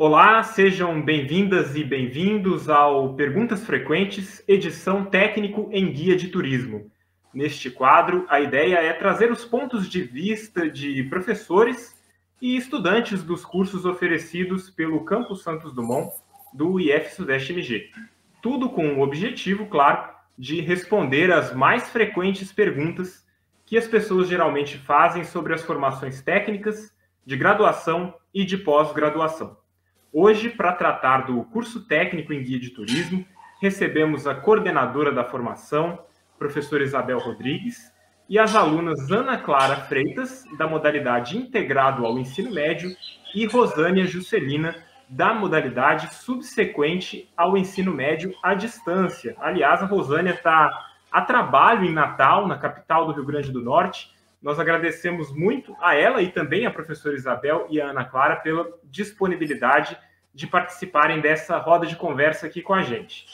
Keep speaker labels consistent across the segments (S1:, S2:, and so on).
S1: Olá, sejam bem-vindas e bem-vindos ao Perguntas Frequentes, edição técnico em guia de turismo. Neste quadro, a ideia é trazer os pontos de vista de professores e estudantes dos cursos oferecidos pelo Campus Santos Dumont do IF Sudeste MG. Tudo com o objetivo, claro, de responder às mais frequentes perguntas que as pessoas geralmente fazem sobre as formações técnicas, de graduação e de pós-graduação. Hoje, para tratar do curso técnico em guia de turismo, recebemos a coordenadora da formação, professora Isabel Rodrigues, e as alunas Ana Clara Freitas, da modalidade integrado ao ensino médio, e Rosânia Juscelina, da modalidade subsequente ao ensino médio à distância. Aliás, a Rosânia está a trabalho em Natal, na capital do Rio Grande do Norte. Nós agradecemos muito a ela e também a professora Isabel e a Ana Clara pela disponibilidade de participarem dessa roda de conversa aqui com a gente.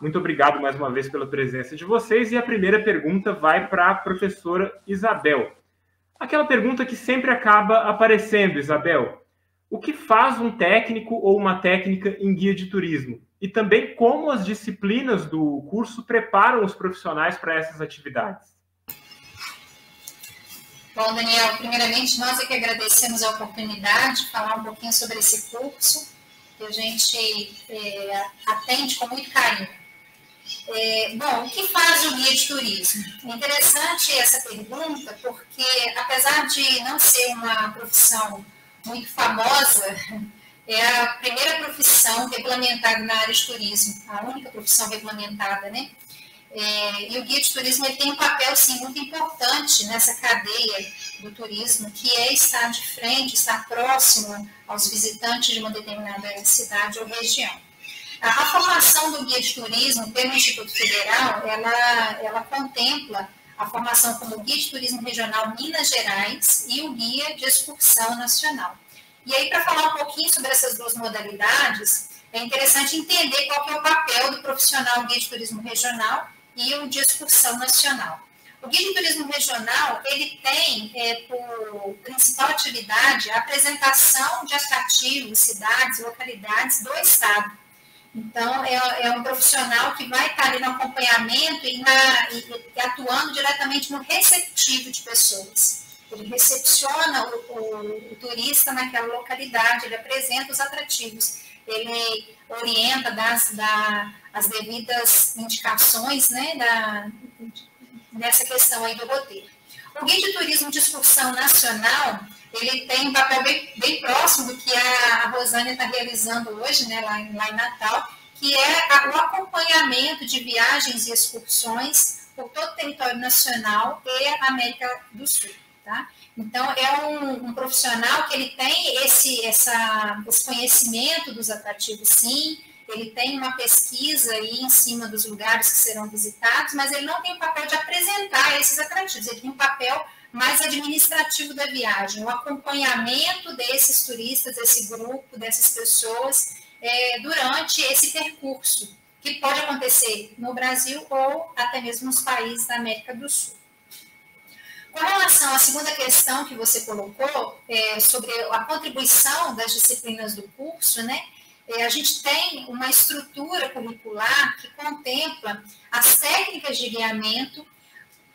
S1: Muito obrigado mais uma vez pela presença de vocês. E a primeira pergunta vai para a professora Isabel. Aquela pergunta que sempre acaba aparecendo, Isabel. O que faz um técnico ou uma técnica em guia de turismo? E também como as disciplinas do curso preparam os profissionais para essas atividades?
S2: Bom, Daniel, primeiramente nós é que agradecemos a oportunidade de falar um pouquinho sobre esse curso, que a gente é, atende com muito carinho. É, bom, o que faz o guia de turismo? É interessante essa pergunta, porque apesar de não ser uma profissão muito famosa, é a primeira profissão regulamentada na área de turismo, a única profissão regulamentada, né? É, e o guia de turismo ele tem um papel, sim, muito importante nessa cadeia do turismo, que é estar de frente, estar próximo aos visitantes de uma determinada cidade ou região. A, a formação do guia de turismo pelo Instituto Federal, ela, ela contempla a formação como guia de turismo regional Minas Gerais e o guia de excursão nacional. E aí, para falar um pouquinho sobre essas duas modalidades, é interessante entender qual é o papel do profissional guia de turismo regional e o de excursão nacional. O guia de turismo regional, ele tem é, por principal atividade a apresentação de atrativos, cidades, localidades do estado. Então, é, é, um profissional que vai estar ali no acompanhamento e, na, e, e atuando diretamente no receptivo de pessoas. Ele recepciona o, o, o, turista naquela localidade, ele apresenta os atrativos, ele orienta das, da, as devidas indicações né, da, nessa questão aí do roteiro. O Guia de Turismo de Excursão Nacional, ele tem um papel bem, bem próximo do que a Rosânia está realizando hoje, né, lá, em, lá em Natal, que é o acompanhamento de viagens e excursões por todo o território nacional e América do Sul. Tá? Então, é um, um, profissional que ele tem esse, essa, esse conhecimento dos atrativos, sim, ele tem uma pesquisa aí em cima dos lugares que serão visitados, mas ele não tem o papel de apresentar esses atrativos, ele tem um papel mais administrativo da viagem, o acompanhamento desses turistas, desse grupo, dessas pessoas é, durante esse percurso, que pode acontecer no Brasil ou até mesmo nos países da América do Sul. Com relação à segunda questão que você colocou, é, sobre a contribuição das disciplinas do curso, né? É, a gente tem uma estrutura curricular que contempla as técnicas de guiamento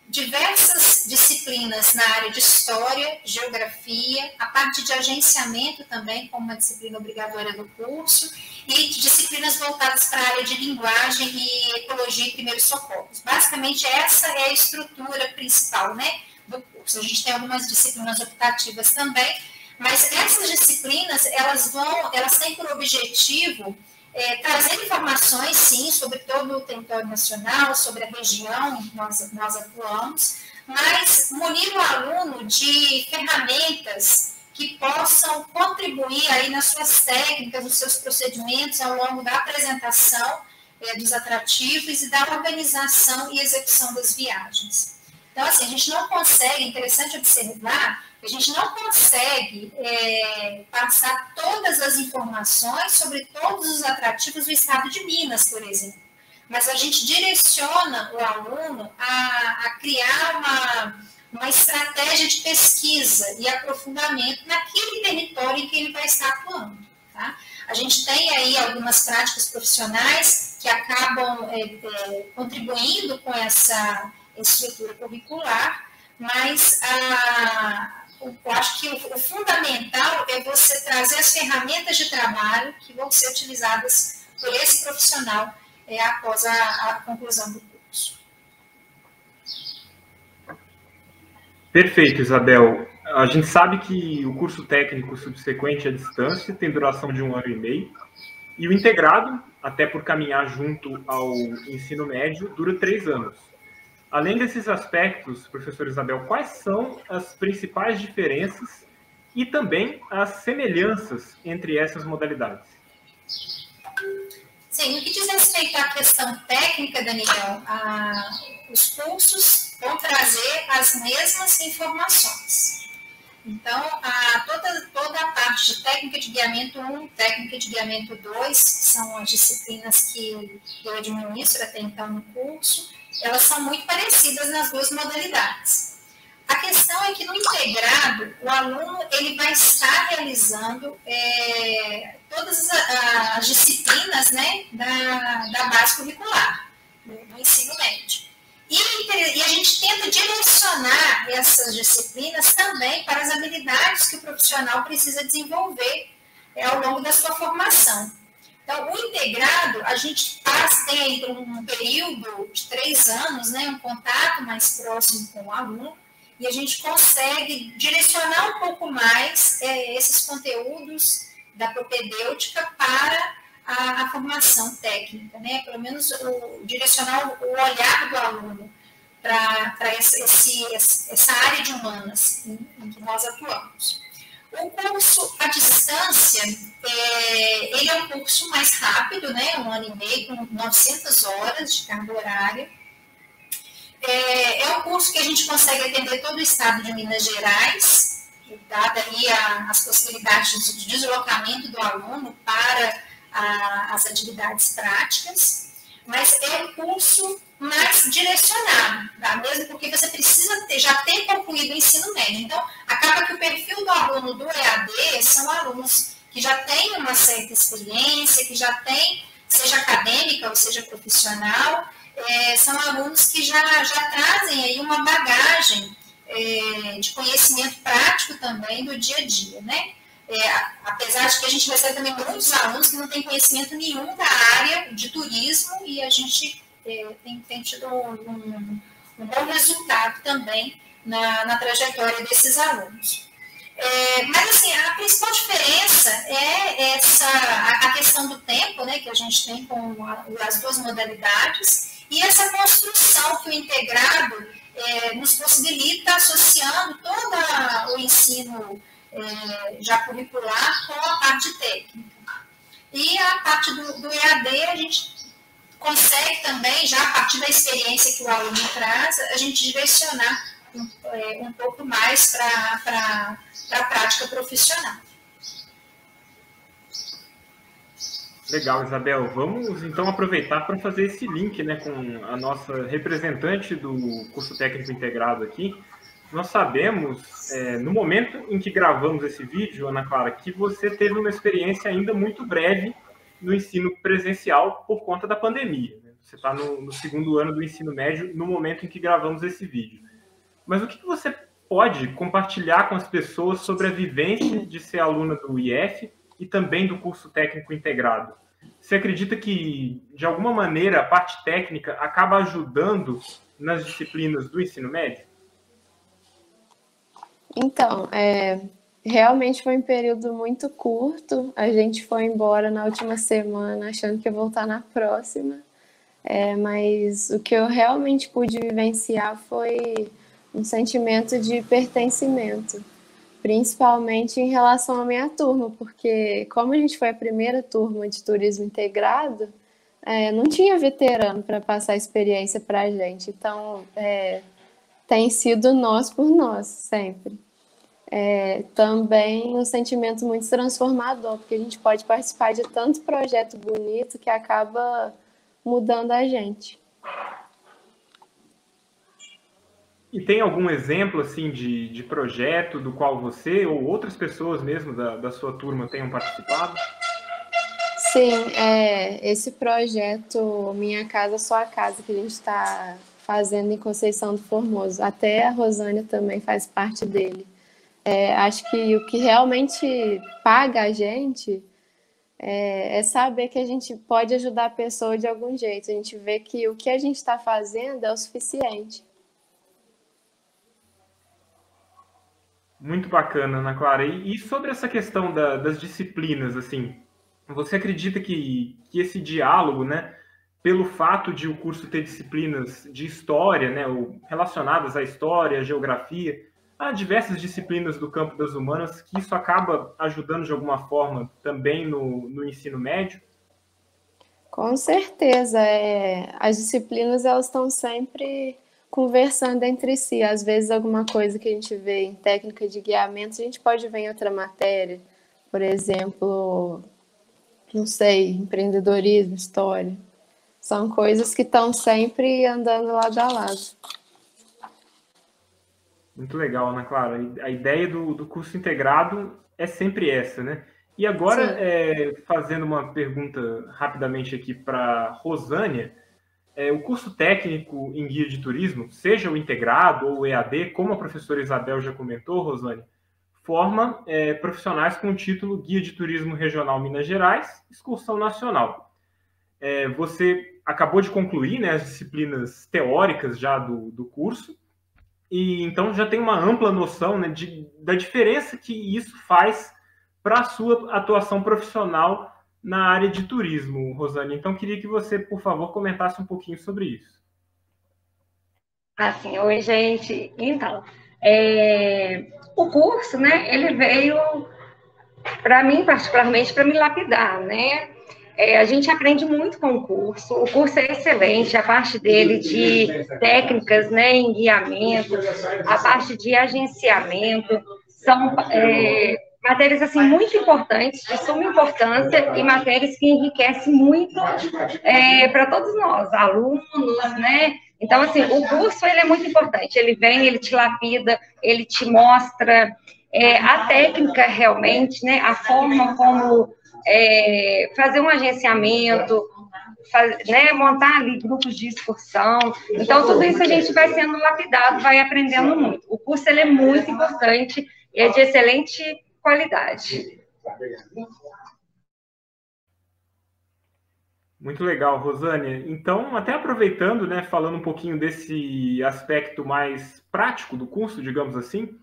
S2: diversas disciplinas na área de história, geografia, a parte de agenciamento também, como uma disciplina obrigatória do curso, e disciplinas voltadas para a área de linguagem e ecologia e primeiros socorros. Basicamente, essa é a estrutura principal né, do curso. A gente tem algumas disciplinas optativas também, mas essas disciplinas, elas vão, elas têm por objetivo é, trazer informações, sim, sobre todo o território nacional, sobre a região em que nós, nós atuamos, mas munir o aluno de ferramentas que possam contribuir aí nas suas técnicas, nos seus procedimentos ao longo da apresentação é, dos atrativos e da organização e execução das viagens. Então, assim, a gente não consegue, é interessante observar, a gente não consegue é, passar todas as informações sobre todos os atrativos do estado de Minas, por exemplo. Mas a gente direciona o aluno a, a criar uma, uma estratégia de pesquisa e aprofundamento naquele território em que ele vai estar atuando. Tá? A gente tem aí algumas práticas profissionais que acabam é, é, contribuindo com essa estrutura curricular, mas a, eu acho que o, o, fundamental é você trazer as ferramentas de trabalho que vão ser utilizadas por esse profissional é, após a, a conclusão do curso.
S1: Perfeito, Isabel. A gente sabe que o curso técnico subsequente à distância tem duração de um ano e meio, e o integrado, até por caminhar junto ao ensino médio, dura três anos. Além desses aspectos, professor Isabel, quais são as principais diferenças e também as semelhanças entre essas modalidades?
S2: Sim, no que diz respeito à questão técnica, Daniel, os cursos vão trazer as mesmas informações. Então, a, toda, toda a parte de técnica de guiamento 1, técnica de guiamento 2, são as disciplinas que eu administro até então no curso, elas são muito parecidas nas duas modalidades. A questão é que no integrado, o aluno ele vai estar realizando é, todas as, as, disciplinas né, da, da base curricular, do, ensino médio. E, e, a gente tenta direcionar essas disciplinas também para as habilidades que o profissional precisa desenvolver é, ao longo da sua formação. Então, o integrado, a gente passa, tem um período de três anos, né, um contato mais próximo com o aluno, e a gente consegue direcionar um pouco mais é, esses conteúdos da propedêutica para a, a, formação técnica, né? Pelo menos o, direcionar o, o olhar do aluno para essa área de humanas em, em que nós atuamos. O curso à distância, é, ele é um curso mais rápido, né, um ano e meio, com 900 horas de carga horária. É, é um curso que a gente consegue atender todo o estado de Minas Gerais, dada ali a, as possibilidades de deslocamento do aluno para a, as atividades práticas, mas é um curso mais direcionado, tá? mesmo porque você precisa ter, já ter concluído o ensino médio. Então, que o perfil do aluno do EAD são alunos que já têm uma certa experiência, que já têm, seja acadêmica ou seja profissional, é, são alunos que já, já trazem aí uma bagagem é, de conhecimento prático também do dia a dia, né? É, apesar de que a gente recebe também muitos alunos que não têm conhecimento nenhum da área de turismo e a gente é, tem, tem, tido um, um, bom resultado também na, na trajetória desses alunos. É, mas assim, a principal diferença é essa a, questão do tempo, né, que a gente tem com a, as duas modalidades e essa construção que o integrado é, nos possibilita associando todo o ensino é, já curricular com a parte técnica. E a parte do, do EAD a gente consegue também, já a partir da experiência que o aluno traz, a gente direcionar um, é, um pouco mais para a prática profissional.
S1: Legal, Isabel. Vamos então aproveitar para fazer esse link né, com a nossa representante do curso técnico integrado aqui. Nós sabemos, é, no momento em que gravamos esse vídeo, Ana Clara, que você teve uma experiência ainda muito breve no ensino presencial por conta da pandemia. Né? Você está no, no, segundo ano do ensino médio no momento em que gravamos esse vídeo. Mas o que você pode compartilhar com as pessoas sobre a vivência de ser aluna do IF e também do curso técnico integrado? Você acredita que, de alguma maneira, a parte técnica acaba ajudando nas disciplinas do ensino médio?
S3: Então, é, Realmente foi um período muito curto. A gente foi embora na última semana achando que ia voltar na próxima. É, mas o que eu realmente pude vivenciar foi um sentimento de pertencimento, principalmente em relação à minha turma, porque como a gente foi a primeira turma de turismo integrado, é, não tinha veterano para passar experiência para a gente. Então, é, tem sido nós por nós sempre é, também um sentimento muito transformador, porque a gente pode participar de tanto projeto bonito que acaba mudando a gente.
S1: E tem algum exemplo assim de, de projeto do qual você ou outras pessoas mesmo da, da sua turma tenham participado?
S3: Sim, é, esse projeto Minha Casa Sua Casa que a gente está fazendo em Conceição do Formoso, até a Rosânia também faz parte dele. É, acho que o que realmente paga a gente é, é, saber que a gente pode ajudar a pessoa de algum jeito. A gente vê que o que a gente está fazendo é o suficiente.
S1: Muito bacana, Ana Clara. E, e sobre essa questão da, das disciplinas, assim, você acredita que, que esse diálogo, né, pelo fato de o curso ter disciplinas de história, né, relacionadas à história, à geografia, há diversas disciplinas do campo das humanas que isso acaba ajudando de alguma forma também no, no ensino médio?
S3: Com certeza. É, as disciplinas elas estão sempre conversando entre si. Às vezes, alguma coisa que a gente vê em técnica de guiamento, a gente pode ver em outra matéria. Por exemplo, não sei, empreendedorismo, história. São coisas que estão sempre andando lado a lado.
S1: Muito legal, Ana Clara. A ideia do, do curso integrado é sempre essa, né? E agora, é, fazendo uma pergunta rapidamente aqui para Rosânia, é, o curso técnico em guia de turismo, seja o integrado ou o EAD, como a professora Isabel já comentou, Rosânia, forma é, profissionais com o título Guia de Turismo Regional Minas Gerais, Excursão Nacional. É, você acabou de concluir né, as disciplinas teóricas já do, do curso, e então já tem uma ampla noção né, de, da diferença que isso faz para a sua atuação profissional na área de turismo, Rosane. Então, queria que você, por favor, comentasse um pouquinho sobre isso.
S4: Assim, oi, gente. Então, é, o curso, né, ele veio, para mim, particularmente, para me lapidar, né? É, a gente aprende muito com o curso, o curso é excelente, a parte dele de técnicas né, em guiamento, a parte de agenciamento, são é, matérias assim muito importantes, de suma importância e matérias que enriquecem muito é, para todos nós, alunos, né? Então, assim, o curso ele é muito importante, ele vem, ele te lapida, ele te mostra é, a técnica realmente, né? A forma como é, fazer um agenciamento, faz, né, montar ali grupos de excursão. Então, tudo isso a gente vai sendo lapidado, vai aprendendo muito. O curso ele é muito importante e é de excelente qualidade.
S1: Muito legal, Rosânia. Então, até aproveitando, né, falando um pouquinho desse aspecto mais prático do curso, digamos assim,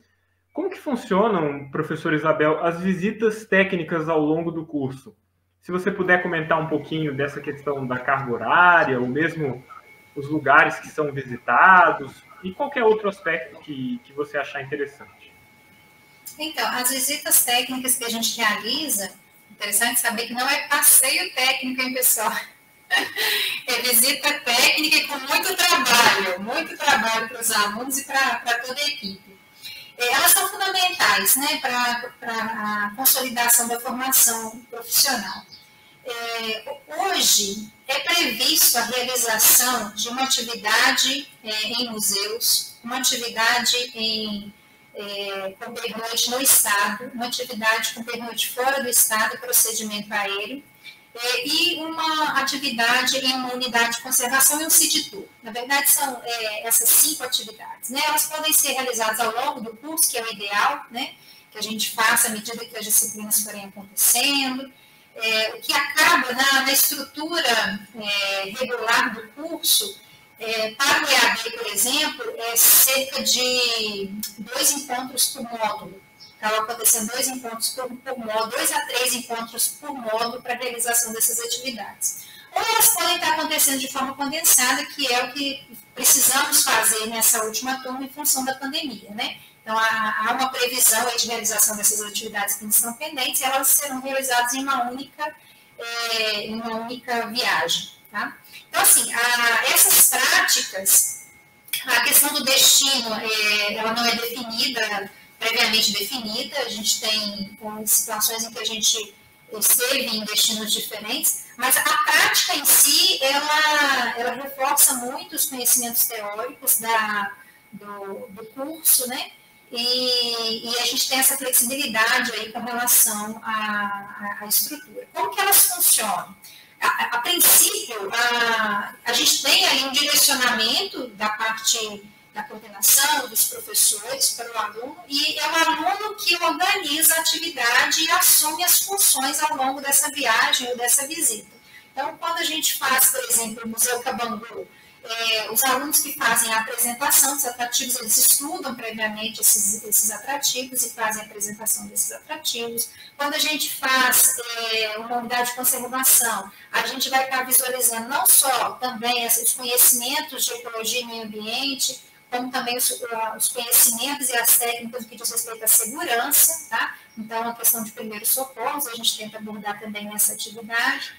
S1: como que funcionam, professor Isabel, as visitas técnicas ao longo do curso? Se você puder comentar um pouquinho dessa questão da carga horária, ou mesmo os lugares que são visitados, e qualquer outro aspecto que, que você achar interessante.
S2: Então, as visitas técnicas que a gente realiza, interessante saber que não é passeio técnico, hein, pessoal? É visita técnica com muito trabalho, muito trabalho para os alunos e para toda a equipe. É, elas são fundamentais né, para a consolidação da formação profissional. É, hoje é previsto a realização de uma atividade é, em museus, uma atividade em, é, com pernoite no Estado, uma atividade com pernoite fora do Estado e procedimento aéreo, é, e uma atividade em uma unidade de conservação e um city tour. Na verdade, são é, essas cinco atividades. Né? Elas podem ser realizadas ao longo do curso, que é o ideal, né? que a gente faça à medida que as disciplinas forem acontecendo. É, o que acaba na, na estrutura é, regular do curso, é, para o EAD, por exemplo, é cerca de dois encontros por módulo estava acontecendo dois encontros por, por módulo, dois a três encontros por módulo para a realização dessas atividades. Ou elas podem estar acontecendo de forma condensada, que é o que precisamos fazer nessa última turma em função da pandemia, né? Então, há, há uma previsão de realização dessas atividades que estão pendentes e elas serão realizadas em uma única, é, em uma única viagem, tá? Então, assim, a, essas práticas, a questão do destino, é, ela não é definida previamente definida, a gente tem situações em que a gente esteve em destinos diferentes, mas a prática em si, ela, ela reforça muito os conhecimentos teóricos da, do, do curso, né? e, e, a gente tem essa flexibilidade aí com relação à, à, estrutura. Como que elas funcionam? A, a princípio, a, a gente tem aí um direcionamento da parte da coordenação, dos professores para o aluno, e é o aluno que organiza a atividade e assume as funções ao longo dessa viagem ou dessa visita. Então, quando a gente faz, por exemplo, o Museu Cabangu, é, os alunos que fazem a apresentação dos atrativos, eles estudam previamente esses, esses atrativos e fazem a apresentação desses atrativos. Quando a gente faz é, uma unidade de conservação, a gente vai estar visualizando não só também os conhecimentos de ecologia e meio ambiente, como também os, os conhecimentos e as técnicas que diz respeito à segurança, tá? Então, a questão de primeiros socorros, a gente tenta abordar também nessa atividade.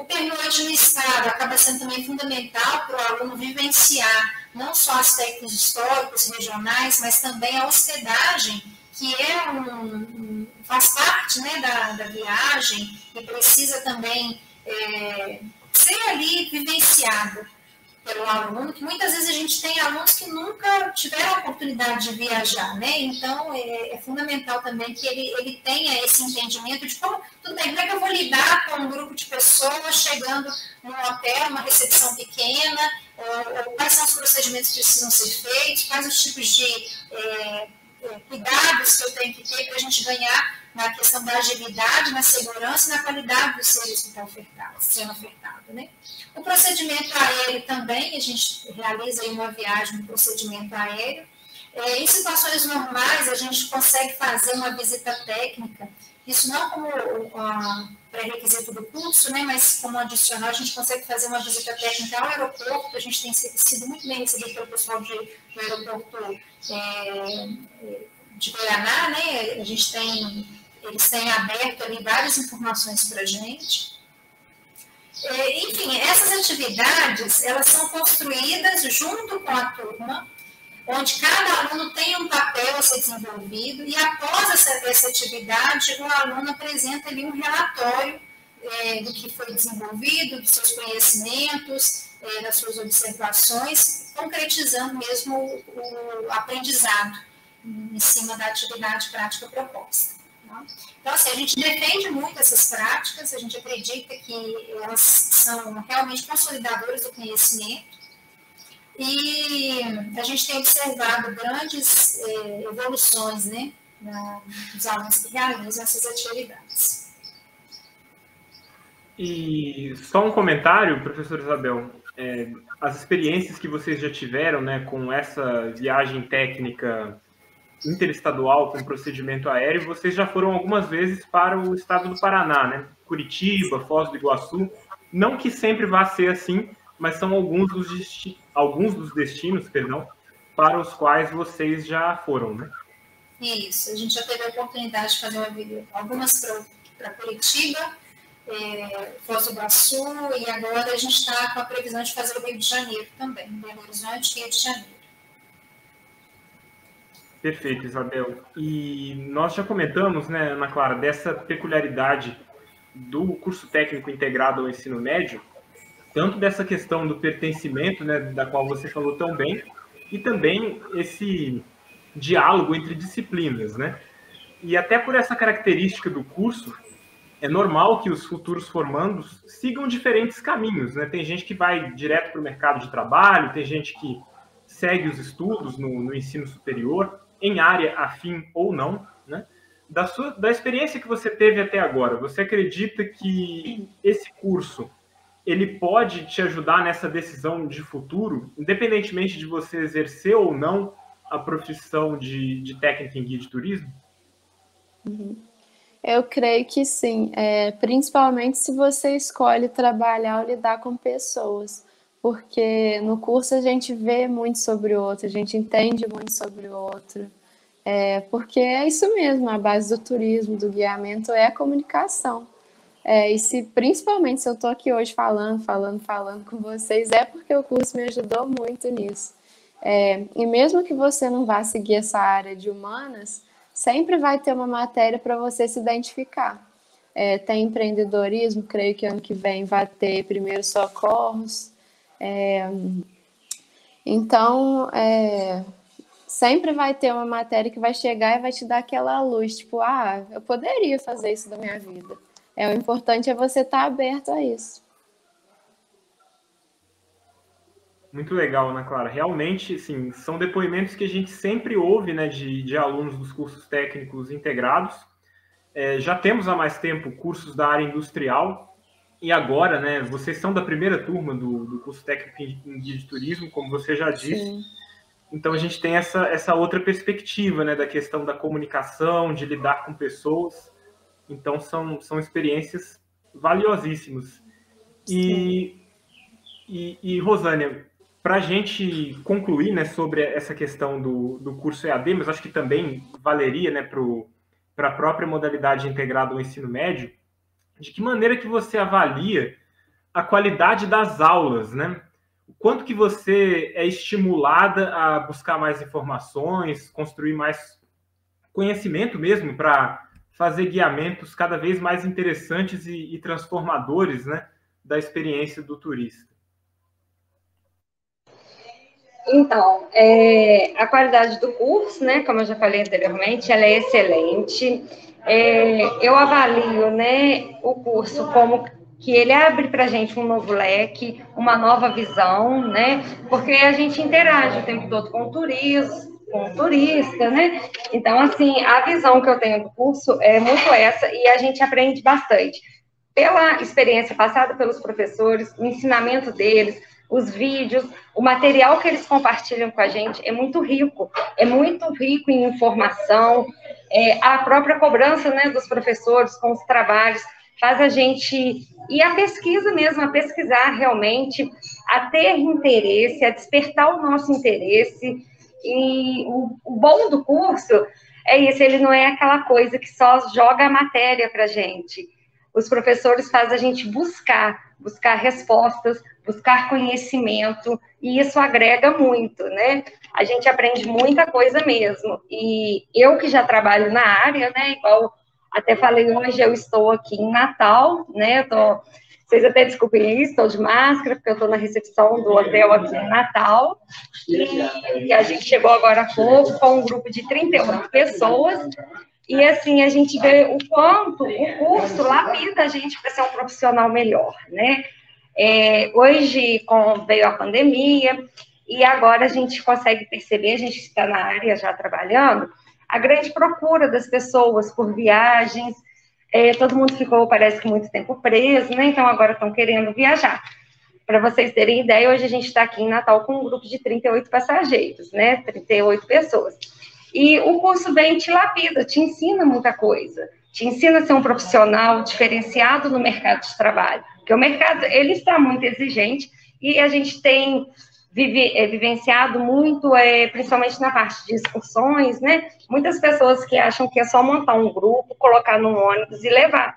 S2: O pernoite no Estado acaba sendo também fundamental para o aluno vivenciar não só aspectos históricos, regionais, mas também a hospedagem, que é um, faz parte né, da, da viagem e precisa também é, ser ali vivenciado pelo aluno, que muitas vezes a gente tem alunos que nunca tiveram a oportunidade de viajar, né? Então, é, é, fundamental também que ele, ele tenha esse entendimento de como, tudo bem, como é que eu vou lidar com um grupo de pessoas chegando num hotel, uma recepção pequena, ou, ou quais são os procedimentos que precisam ser feitos, quais os tipos de é, cuidados que eu tenho que ter para a gente ganhar na questão da agilidade, na segurança e na qualidade dos serviços que estão ofertados, sendo ofertado, né? O procedimento aéreo também, a gente realiza uma viagem no procedimento aéreo. É, em situações normais, a gente consegue fazer uma visita técnica, isso não como pré-requisito do curso, né, mas como adicional, a gente consegue fazer uma visita técnica ao aeroporto, a gente tem sido muito bem recebido pelo pessoal de, do aeroporto é, de Goianá, né, a gente tem, eles têm aberto ali várias informações para a gente, é, enfim, essas atividades, elas são construídas junto com a turma, onde cada aluno tem um papel a ser desenvolvido e após essa, essa atividade, o aluno apresenta ali um relatório é, do que foi desenvolvido, dos seus conhecimentos, é, das suas observações, concretizando mesmo o, o aprendizado em cima da atividade prática proposta. Tá? Então, assim, a gente defende muito essas práticas, a gente acredita que elas são realmente consolidadoras do conhecimento e a gente tem observado grandes eh, evoluções né, na, dos alunos que realizam essas atividades.
S1: E só um comentário, professor Isabel. É, as experiências que vocês já tiveram né, com essa viagem técnica interestadual com procedimento aéreo, vocês já foram algumas vezes para o estado do Paraná, né? Curitiba, Foz do Iguaçu. Não que sempre vá ser assim, mas são alguns dos, alguns dos destinos, perdão, para os quais vocês já foram, né?
S2: Isso, a gente já teve a oportunidade de fazer uma, algumas para Curitiba, é, Foz do Iguaçu, e agora a gente está com a previsão de fazer o Rio de Janeiro também, Belo Horizonte e Rio de Janeiro.
S1: Perfeito, Isabel. E nós já comentamos, né, Ana Clara, dessa peculiaridade do curso técnico integrado ao ensino médio, tanto dessa questão do pertencimento, né, da qual você falou tão bem, e também esse diálogo entre disciplinas, né? E até por essa característica do curso, é normal que os futuros formandos sigam diferentes caminhos, né? Tem gente que vai direto para o mercado de trabalho, tem gente que segue os estudos no, no ensino superior, em área afim ou não, né? Da, sua, da experiência que você teve até agora, você acredita que esse curso ele pode te ajudar nessa decisão de futuro, independentemente de você exercer ou não a profissão de, de técnica em guia de turismo?
S3: Uhum. Eu creio que sim, é, principalmente se você escolhe trabalhar ou lidar com pessoas, porque no curso a gente vê muito sobre o outro, a gente entende muito sobre o outro, é, porque é isso mesmo, a base do turismo, do guiamento é a comunicação. É, e se principalmente se eu estou aqui hoje falando, falando, falando com vocês, é porque o curso me ajudou muito nisso. É, e mesmo que você não vá seguir essa área de humanas, sempre vai ter uma matéria para você se identificar. É, tem empreendedorismo, creio que ano que vem vai ter primeiros socorros. É, então, é, sempre vai ter uma matéria que vai chegar e vai te dar aquela luz, tipo, ah, eu poderia fazer isso da minha vida. É, o importante é você estar tá aberto a isso.
S1: Muito legal, Ana Clara. Realmente, sim, são depoimentos que a gente sempre ouve né, de, de alunos dos cursos técnicos integrados. É, já temos há mais tempo cursos da área industrial, e agora, né, vocês são da primeira turma do, do curso técnico em guia de turismo, como você já disse. Sim. Então a gente tem essa, essa outra perspectiva, né, da questão da comunicação, de lidar com pessoas. Então são, são experiências valiosíssimas. E, e, e, Rosânia, para a gente concluir né, sobre essa questão do, do curso EAD, mas acho que também valeria né, para a própria modalidade integrada ao ensino médio, de que maneira que você avalia a qualidade das aulas, né? O quanto que você é estimulada a buscar mais informações, construir mais conhecimento mesmo para fazer guiamentos cada vez mais interessantes e, e transformadores, né, da experiência do turista.
S4: Então, é, a qualidade do curso, né, como eu já falei anteriormente, ela é excelente. É, eu avalio, né, o curso como que ele abre para a gente um novo leque, uma nova visão, né, porque a gente interage o tempo todo com o turismo, com turista, né? Então, assim, a visão que eu tenho do curso é muito essa e a gente aprende bastante. Pela experiência passada pelos professores, o ensinamento deles, os vídeos, o material que eles compartilham com a gente é muito rico, é muito rico em informação, é, a própria cobrança né, dos professores com os trabalhos faz a gente, e a pesquisa mesmo, a pesquisar realmente, a ter interesse, a despertar o nosso interesse, e o, o bom do curso é isso, ele não é aquela coisa que só joga a matéria para gente, os professores fazem a gente buscar, buscar respostas, buscar conhecimento, e isso agrega muito, né? A gente aprende muita coisa mesmo. E eu que já trabalho na área, né, igual até falei hoje, eu estou aqui em Natal, né? Eu tô, vocês até desculpem isso, estou de máscara, porque eu estou na recepção do hotel aqui em Natal. E, a gente chegou agora há pouco com um grupo de 38 pessoas. E assim, a gente vê o quanto o curso lapida a gente para ser um profissional melhor, né? É, hoje, com, veio a pandemia, e agora a gente consegue perceber, a gente está na área já trabalhando, a grande procura das pessoas por viagens. É, todo mundo ficou, parece que, muito tempo preso, né? Então agora estão querendo viajar. Para vocês terem ideia, hoje a gente está aqui em Natal com um grupo de 38 passageiros, né? 38 pessoas. E o curso vem te lapida, te ensina muita coisa. Te ensina a ser um profissional diferenciado no mercado de trabalho. Porque o mercado, ele está muito exigente e a gente tem vive, é, vivenciado muito, é, principalmente na parte de excursões, né? Muitas pessoas que acham que é só montar um grupo, colocar num ônibus e levar.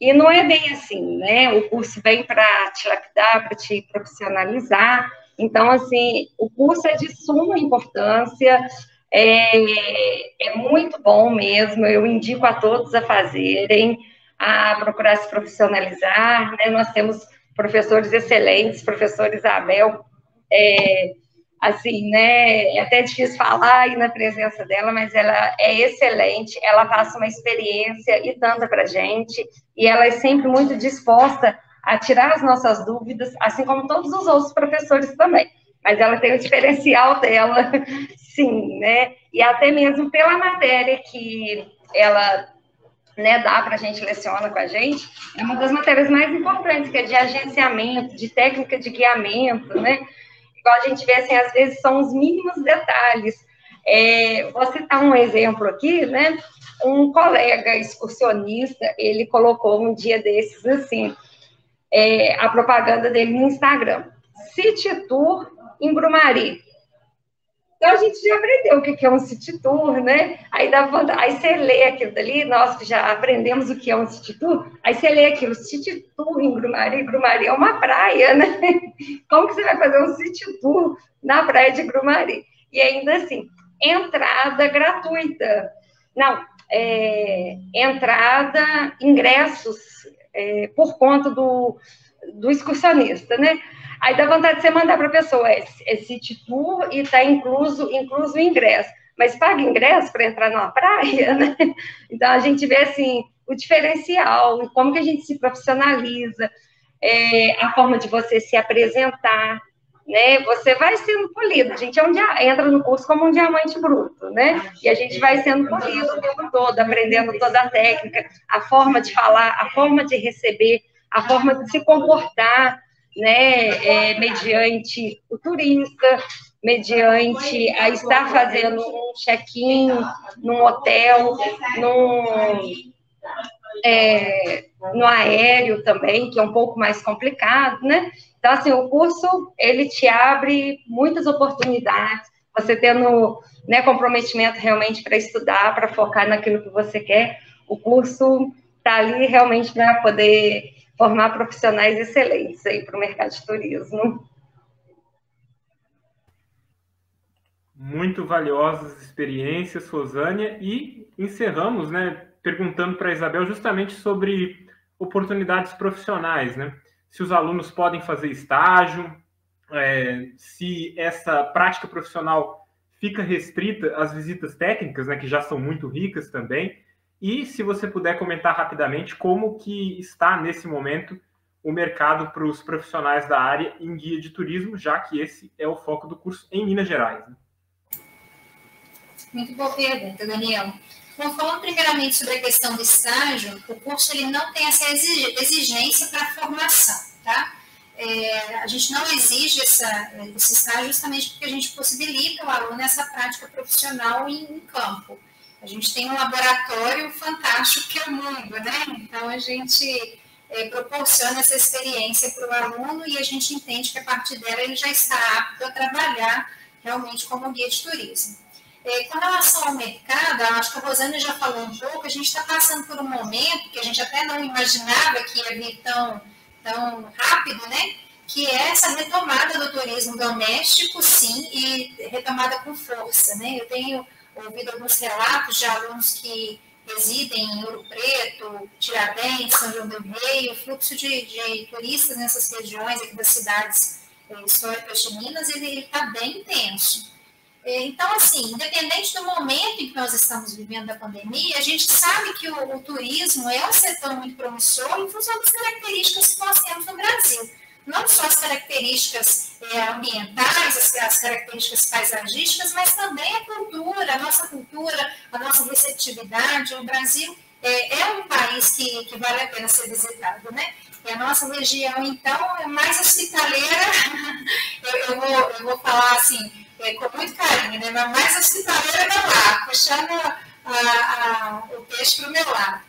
S4: E não é bem assim, né? O curso vem para te lapidar, para te profissionalizar. Então, assim, o curso é de suma importância, é, é muito bom mesmo. Eu indico a todos a fazerem, a procurar se profissionalizar. Né? Nós temos professores excelentes, professor Isabel, é, assim, né, é até difícil falar aí na presença dela, mas ela é excelente, ela passa uma experiência e tanta para gente, e ela é sempre muito disposta a tirar as nossas dúvidas, assim como todos os outros professores também. Mas ela tem o diferencial dela, sim, né? E até mesmo pela matéria que ela né, dá para a gente, leciona com a gente, é uma das matérias mais importantes, que é de agenciamento, de técnica de guiamento, né? Igual a gente vê, assim, às vezes são os mínimos detalhes. É, vou citar um exemplo aqui, né? Um colega excursionista, ele colocou um dia desses, assim, é, a propaganda dele no Instagram. City Tour em Brumari. Então a gente já aprendeu o que é um city tour, né? Aí, dá, aí você lê aquilo dali, nós já aprendemos o que é um city tour, aí você lê aquilo, city tour em Grumari, Grumari é uma praia, né? Como que você vai fazer um city tour na praia de Grumari? E ainda assim, entrada gratuita. Não, é, entrada, ingressos é, por conta do, do excursionista, né? Aí dá vontade de você mandar para a pessoa, é, é City Tour e está incluso, incluso o ingresso. Mas paga ingresso para entrar numa praia, né? Então a gente vê assim o diferencial, como que a gente se profissionaliza, é, a forma de você se apresentar, né? Você vai sendo polido. A gente é um dia, entra no curso como um diamante bruto, né? E a gente vai sendo polido o tempo todo, aprendendo toda a técnica, a forma de falar, a forma de receber, a forma de se comportar, né? É, mediante o turista, mediante a estar fazendo um check-in num hotel, num é, no aéreo também, que é um pouco mais complicado, né? Então, assim, o curso, ele te abre muitas oportunidades, você tendo né, comprometimento realmente para estudar, para focar naquilo que você quer, o curso está ali realmente para poder formar profissionais excelentes aí para o mercado de turismo.
S1: Muito valiosas experiências, Rosânia, e encerramos, né, perguntando para a Isabel justamente sobre oportunidades profissionais, né? Se os alunos podem fazer estágio, é, se essa prática profissional fica restrita às visitas técnicas, né, que já são muito ricas também, e se você puder comentar rapidamente como que está nesse momento o mercado para os profissionais da área em guia de turismo, já que esse é o foco do curso em Minas Gerais. Né?
S2: Muito boa pergunta, Daniel. Bom, falando primeiramente sobre a questão do estágio, o curso ele não tem essa exigência para formação, tá? É, a gente não exige essa, esse estágio justamente porque a gente possibilita o aluno essa prática profissional em, em campo. A gente tem um laboratório fantástico que é o mundo, né? Então a gente é, proporciona essa experiência para o aluno e a gente entende que a partir dela ele já está apto a trabalhar realmente como guia de turismo. É, com relação ao mercado, acho que a Rosana já falou um pouco, a gente está passando por um momento que a gente até não imaginava que ia vir tão, tão rápido, né? Que é essa retomada do turismo doméstico, sim, e retomada com força, né? Eu tenho ouvido alguns relatos de alunos que residem em Ouro Preto, Tiradentes, São João del Rei, o fluxo de, de turistas nessas regiões aqui das cidades é, históricas de Minas, ele está bem intenso. É, então, assim, independente do momento em que nós estamos vivendo da pandemia, a gente sabe que o, o turismo é um setor muito promissor em função das características que nós temos no Brasil. Não só as características é, ambientais, as, as, características paisagísticas, mas também a cultura, a nossa cultura, a nossa receptividade. O Brasil é, é um país que, que vale a pena ser visitado, né? E a nossa região, então, é mais hospitaleira. eu, eu, vou, eu vou falar assim, é, com muito carinho, né? mas mais hospitaleira não lá, puxando a, a, o peixe para o meu lado.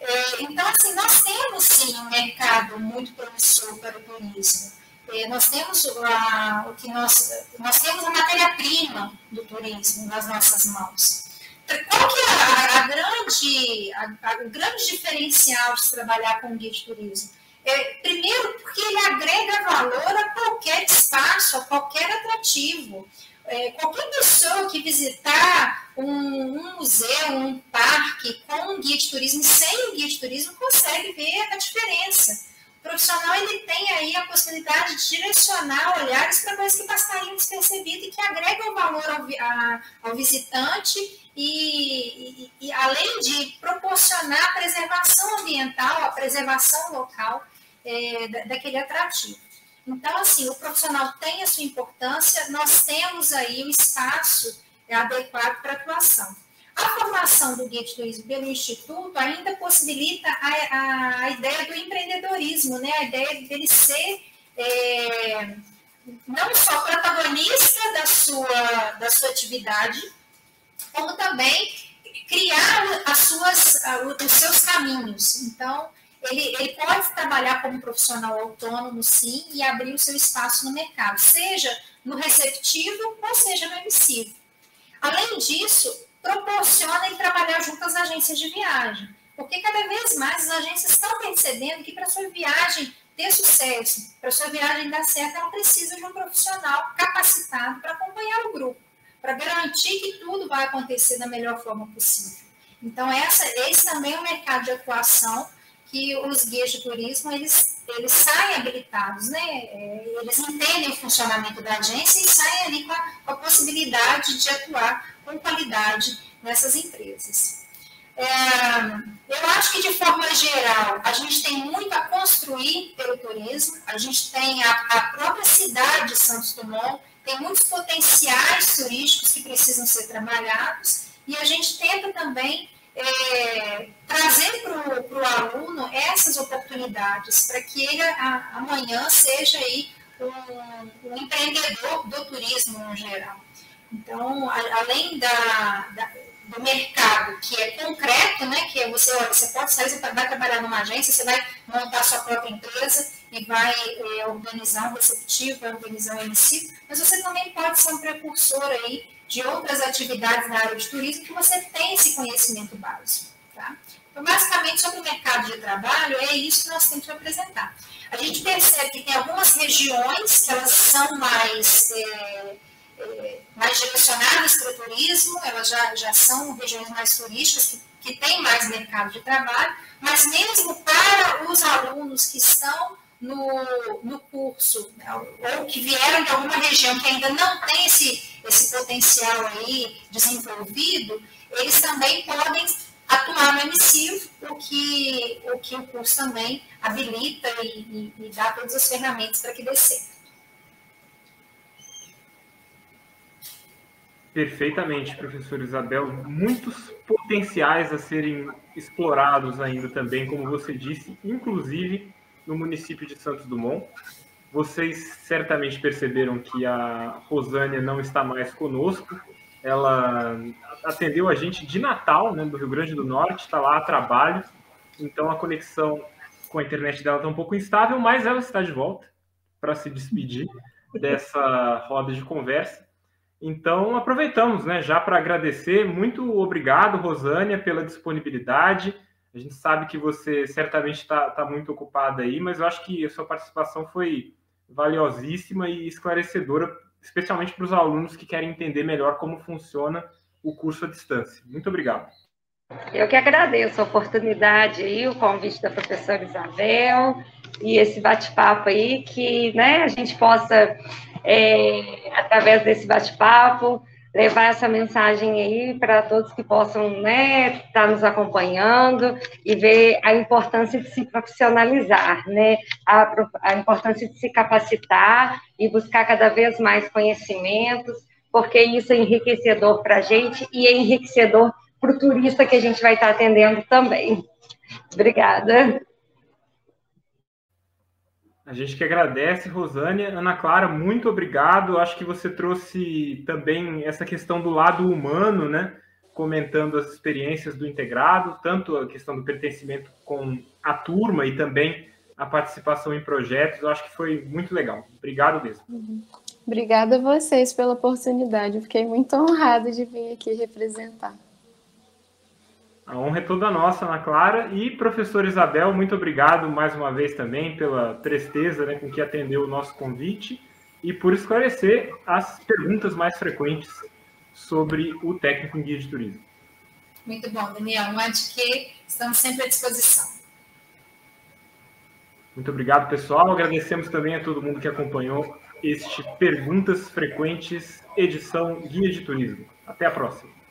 S2: É, então, assim, nós temos sim um mercado muito promissor para o turismo. É, nós temos a, o que nós, nós temos a matéria-prima do turismo nas nossas mãos. Então, qual que é a, a grande, a, o grande diferencial de trabalhar com guia de turismo? É, primeiro, porque ele agrega valor a qualquer espaço, a qualquer atrativo é, qualquer pessoa que visitar um, um, museu, um parque com um guia de turismo sem um guia de turismo consegue ver a diferença. Profissional ele tem aí a possibilidade de direcionar olhares para coisas que passariam despercebidas e que agregam valor ao, a, ao visitante e, e, e, além de proporcionar a preservação ambiental, a preservação local é, daquele atrativo. Então, assim, o profissional tem a sua importância, nós temos aí o espaço adequado para atuação. A formação do guia pelo Instituto ainda possibilita a, a, a ideia do empreendedorismo, né? a ideia dele ser é, não só protagonista da sua, da sua atividade, como também criar as suas, os seus caminhos. Então, ele, ele pode trabalhar como profissional autônomo, sim, e abrir o seu espaço no mercado, seja no receptivo ou seja no emissivo. Além disso, proporciona ele trabalhar junto às agências de viagem, porque cada vez mais as agências estão percebendo que para sua viagem ter sucesso, para sua viagem dar certo, ela precisa de um profissional capacitado para acompanhar o grupo, para garantir que tudo vai acontecer da melhor forma possível. Então, essa, esse também é um mercado de atuação que os guias de turismo eles eles saem habilitados, né? Eles entendem o funcionamento da agência e saem ali com a, com a possibilidade de atuar com qualidade nessas empresas. É, eu acho que, de forma geral, a gente tem muito a construir pelo turismo, a gente tem a, a própria cidade de Santos Dumont, tem muitos potenciais turísticos que precisam ser trabalhados, e a gente tenta também é, trazer para o aluno essas oportunidades para que ele a, amanhã seja aí um, um, empreendedor do turismo no geral. Então, a, além da, da, do mercado que é concreto, né, que é você, olha, você pode sair, você vai trabalhar numa agência, você vai montar sua própria empresa e vai é, organizar um receptivo, vai organizar um MC, mas você também pode ser um precursor aí de outras atividades na área de turismo que você tem esse conhecimento básico. Tá? Então, basicamente, sobre o mercado de trabalho, é isso que nós temos que apresentar. A gente percebe que tem algumas regiões que elas são mais, é, é, mais direcionadas para o turismo, elas já, já são regiões mais turísticas, que, que têm mais mercado de trabalho, mas mesmo para os alunos que estão no, no curso, né, ou que vieram de alguma região que ainda não tem esse, esse potencial aí desenvolvido, eles também podem atuar no emissivo, o que o, que o curso também habilita e, e, e dá todas as ferramentas para que dê certo.
S1: Perfeitamente, professor Isabel. Muitos potenciais a serem explorados ainda também, como você disse, inclusive no município de Santos Dumont. Vocês certamente perceberam que a Rosânia não está mais conosco. Ela atendeu a gente de Natal, né, do Rio Grande do Norte, está lá a trabalho. Então a conexão com a internet dela está um pouco instável, mas ela está de volta para se despedir dessa roda de conversa. Então aproveitamos, né, já para agradecer. Muito obrigado, Rosânia, pela disponibilidade. A gente sabe que você certamente está tá muito ocupada aí, mas eu acho que a sua participação foi valiosíssima e esclarecedora, especialmente para os alunos que querem entender melhor como funciona o curso à distância. Muito obrigado.
S4: Eu que agradeço a oportunidade e o convite da professora Isabel e esse bate-papo aí, que né, a gente possa, é, através desse bate-papo, levar essa mensagem aí para todos que possam né, estar tá nos acompanhando e ver a importância de se profissionalizar, né, a, a importância de se capacitar e buscar cada vez mais conhecimentos, porque isso é enriquecedor para a gente e é enriquecedor para o turista que a gente vai estar tá atendendo também. Obrigada.
S1: A gente que agradece, Rosânia. Ana Clara, muito obrigado. Acho que você trouxe também essa questão do lado humano, né? Comentando as experiências do integrado, tanto a questão do pertencimento com a turma e também a participação em projetos. Eu acho que foi muito legal. Obrigado mesmo.
S3: Uhum. Obrigada a vocês pela oportunidade. Eu fiquei muito honrada de vir aqui representar.
S1: A honra é toda nossa, Ana Clara. E professor Isabel, muito obrigado mais uma vez também pela presteza né, com que atendeu o nosso convite e por esclarecer as perguntas mais frequentes sobre o técnico em guia de turismo.
S2: Muito bom, Daniel. Não é de que estamos sempre à disposição.
S1: Muito obrigado, pessoal. Agradecemos também a todo mundo que acompanhou este Perguntas Frequentes, edição Guia de Turismo. Até a próxima.